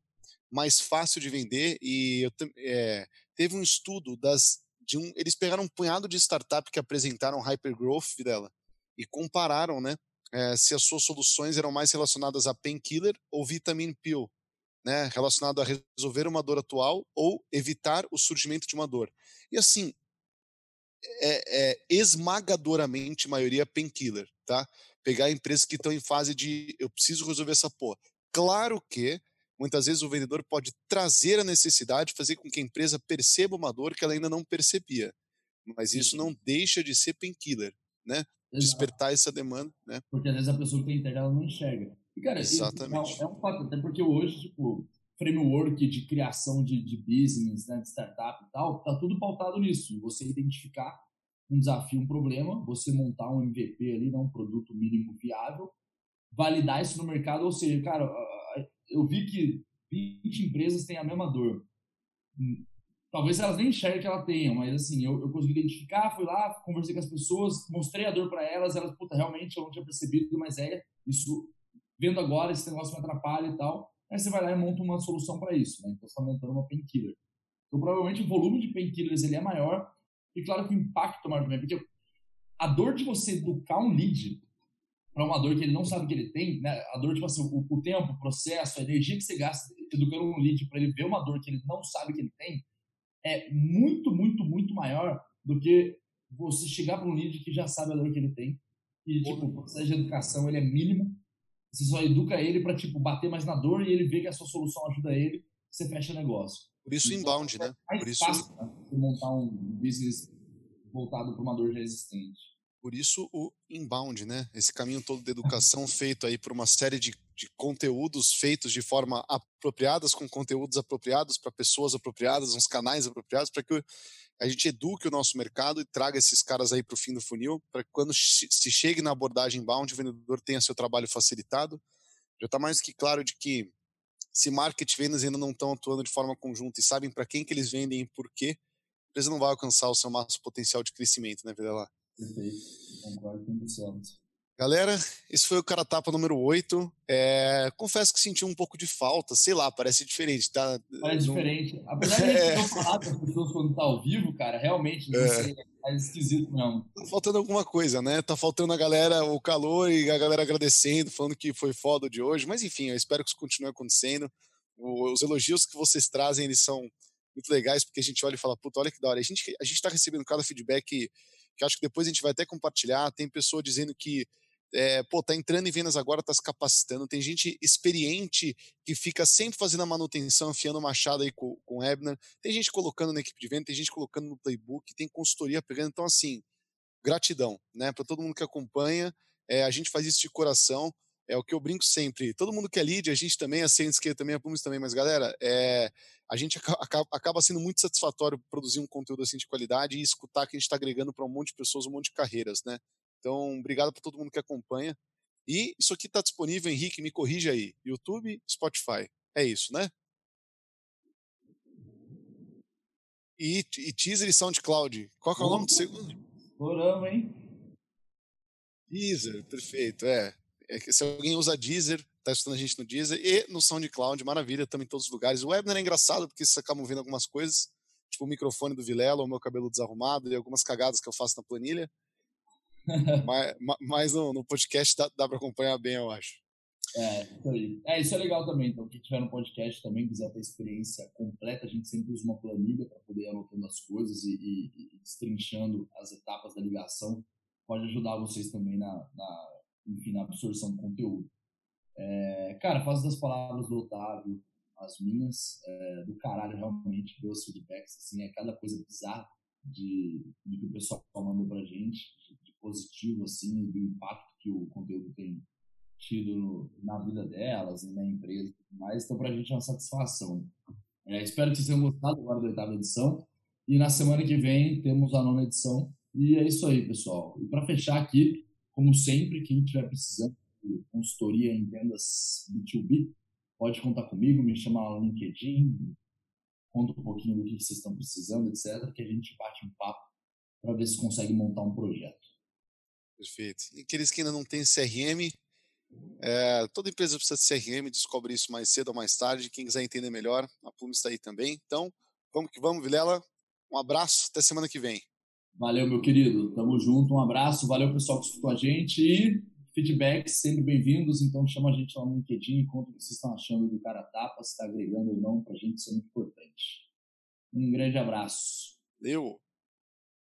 mais fácil de vender e eu, é, teve um estudo das de um, eles pegaram um punhado de startup que apresentaram hypergrowth dela e compararam, né, é, se as suas soluções eram mais relacionadas a painkiller ou vitamin pill, né, relacionado a resolver uma dor atual ou evitar o surgimento de uma dor. E assim, é, é esmagadoramente maioria painkiller, tá? Pegar empresas que estão em fase de eu preciso resolver essa porra. Claro que Muitas vezes o vendedor pode trazer a necessidade, fazer com que a empresa perceba uma dor que ela ainda não percebia. Mas isso não deixa de ser painkiller, né? Exato. Despertar essa demanda, né? Porque às vezes a pessoa que tem internet ela não enxerga. E, cara, Exatamente. Isso é um fato, até porque hoje, tipo, framework de criação de, de business, né, de startup e tal, tá tudo pautado nisso. Você identificar um desafio, um problema, você montar um MVP ali, né, um produto mínimo viável, validar isso no mercado, ou seja, cara, eu vi que 20 empresas têm a mesma dor. Hum, talvez elas nem enxerguem que ela tenha, mas assim, eu, eu consegui identificar, fui lá, conversei com as pessoas, mostrei a dor para elas, elas, puta, realmente eu não tinha percebido, mas é, isso, vendo agora, esse negócio me atrapalha e tal. Aí você vai lá e monta uma solução para isso, né? Então você está montando uma painkiller. Então provavelmente o volume de painkillers ele é maior, e claro que o impacto é maior também, porque a dor de você educar um lead para uma dor que ele não sabe que ele tem, né? A dor, tipo assim, o, o tempo, o processo, a energia que você gasta educando um lead para ele ver uma dor que ele não sabe que ele tem, é muito, muito, muito maior do que você chegar para um lead que já sabe a dor que ele tem. E, tipo, o processo de educação, ele é mínimo. Você só educa ele para, tipo, bater mais na dor e ele vê que a sua solução ajuda ele, você fecha o negócio. Por isso, então, inbound, né? É Por isso... fácil né? montar um business voltado para uma dor já existente. Por isso o inbound, né? Esse caminho todo de educação feito aí por uma série de, de conteúdos feitos de forma apropriadas, com conteúdos apropriados para pessoas apropriadas, uns canais apropriados, para que a gente eduque o nosso mercado e traga esses caras aí para o fim do funil, para que quando se chegue na abordagem inbound, o vendedor tenha seu trabalho facilitado. Já está mais que claro de que se marketing e vendas ainda não estão atuando de forma conjunta e sabem para quem que eles vendem e por quê, a empresa não vai alcançar o seu máximo potencial de crescimento, né, lá. Perfeito, concordo 100%. Galera, esse foi o Cara Tapa número 8. É, confesso que senti um pouco de falta, sei lá, parece diferente, tá? Parece não... diferente. Apesar de a gente não falar com as pessoas quando tá ao vivo, cara, realmente, não é. sei, é esquisito mesmo. Tá faltando alguma coisa, né? Tá faltando a galera, o calor e a galera agradecendo, falando que foi foda de hoje, mas enfim, eu espero que isso continue acontecendo. Os elogios que vocês trazem, eles são muito legais, porque a gente olha e fala, puta, olha que da hora. A gente, a gente tá recebendo cada feedback que acho que depois a gente vai até compartilhar. Tem pessoa dizendo que é, pô, tá entrando em vendas agora, tá se capacitando. Tem gente experiente que fica sempre fazendo a manutenção, afiando machado aí com, com o Ebner. Tem gente colocando na equipe de venda, tem gente colocando no playbook, tem consultoria pegando. Então, assim, gratidão, né, para todo mundo que acompanha. É, a gente faz isso de coração. é o que eu brinco sempre. Todo mundo que é lead, a gente também, a Ciência que também, a Pumis também, mas galera, é, a gente acaba, acaba sendo muito satisfatório produzir um conteúdo assim de qualidade e escutar que a gente está agregando para um monte de pessoas, um monte de carreiras, né? Então, obrigado para todo mundo que acompanha. E isso aqui está disponível, Henrique, me corrija aí. YouTube, Spotify. É isso, né? E, e teaser e SoundCloud. Qual é o nome do segundo? Estouramos, hein? Deezer, perfeito. É. é que se alguém usa Deezer, tá escutando a gente no Deezer e no SoundCloud, maravilha, estamos em todos os lugares. O Webner é engraçado porque vocês acabam vendo algumas coisas, tipo o microfone do Vilela, o meu cabelo desarrumado e algumas cagadas que eu faço na planilha. Mas, mas no, no, podcast dá, dá para acompanhar bem, eu acho. É, isso aí. É, isso é legal também. Então, quem tiver no podcast também quiser ter experiência completa, a gente sempre usa uma planilha para poder ir anotando as coisas e, e, e, destrinchando as etapas da ligação. Pode ajudar vocês também na, na, enfim, na absorção do conteúdo. É, cara, faz das palavras do Otávio as minhas, é, do caralho, realmente, ver os feedbacks, assim, é cada coisa bizarra de, de que o pessoal mandou pra gente, positivo, assim, do impacto que o conteúdo tem tido na vida delas e na empresa e tudo mais. Então, para a gente é uma satisfação. É, espero que vocês tenham gostado agora da oitava edição. E na semana que vem temos a nona edição. E é isso aí, pessoal. E para fechar aqui, como sempre, quem estiver precisando de consultoria em vendas B2B, pode contar comigo, me chama no LinkedIn, conta um pouquinho do que vocês estão precisando, etc., que a gente bate um papo para ver se consegue montar um projeto. Perfeito. E aqueles que ainda não têm CRM, é, toda empresa precisa de CRM, descobre isso mais cedo ou mais tarde. Quem quiser entender melhor, a Puma está aí também. Então, vamos que vamos, Vilela. Um abraço, até semana que vem. Valeu, meu querido. Tamo junto, um abraço. Valeu, pessoal que escutou a gente. E feedbacks sempre bem-vindos. Então, chama a gente lá no LinkedIn, conta o que vocês estão achando do Cara Tapa, se está agregando ou não, para a gente, isso é muito importante. Um grande abraço. Valeu.